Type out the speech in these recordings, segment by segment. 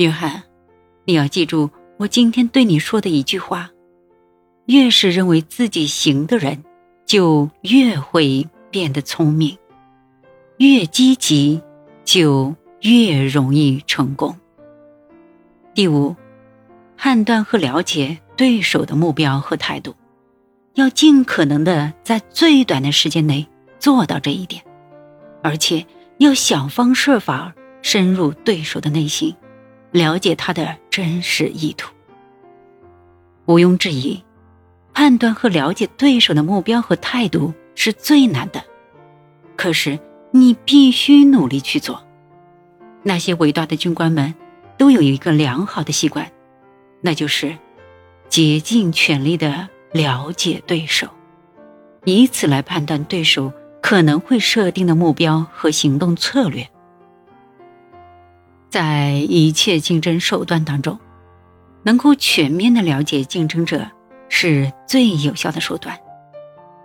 约翰，你要记住我今天对你说的一句话：越是认为自己行的人，就越会变得聪明；越积极，就越容易成功。第五，判断和了解对手的目标和态度，要尽可能的在最短的时间内做到这一点，而且要想方设法深入对手的内心。了解他的真实意图。毋庸置疑，判断和了解对手的目标和态度是最难的，可是你必须努力去做。那些伟大的军官们都有一个良好的习惯，那就是竭尽全力的了解对手，以此来判断对手可能会设定的目标和行动策略。在一切竞争手段当中，能够全面的了解竞争者是最有效的手段。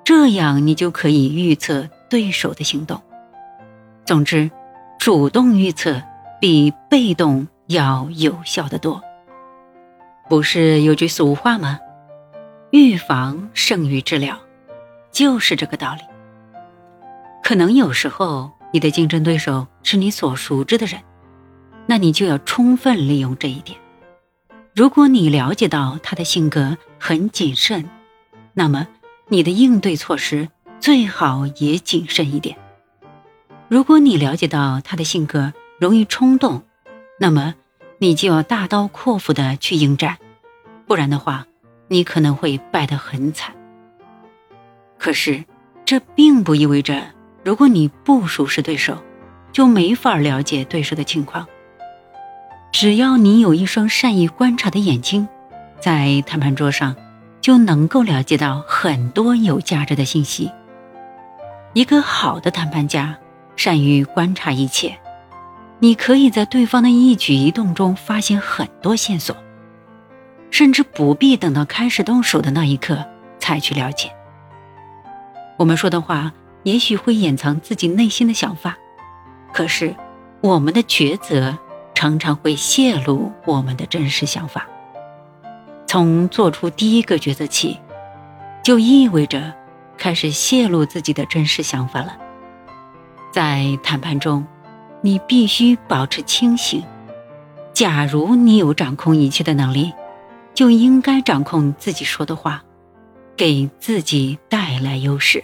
这样，你就可以预测对手的行动。总之，主动预测比被动要有效的多。不是有句俗话吗？“预防胜于治疗”，就是这个道理。可能有时候，你的竞争对手是你所熟知的人。那你就要充分利用这一点。如果你了解到他的性格很谨慎，那么你的应对措施最好也谨慎一点。如果你了解到他的性格容易冲动，那么你就要大刀阔斧的去应战，不然的话，你可能会败得很惨。可是，这并不意味着如果你不熟识对手，就没法了解对手的情况。只要你有一双善于观察的眼睛，在谈判桌上就能够了解到很多有价值的信息。一个好的谈判家善于观察一切，你可以在对方的一举一动中发现很多线索，甚至不必等到开始动手的那一刻才去了解。我们说的话也许会掩藏自己内心的想法，可是我们的抉择。常常会泄露我们的真实想法。从做出第一个抉择起，就意味着开始泄露自己的真实想法了。在谈判中，你必须保持清醒。假如你有掌控一切的能力，就应该掌控自己说的话，给自己带来优势。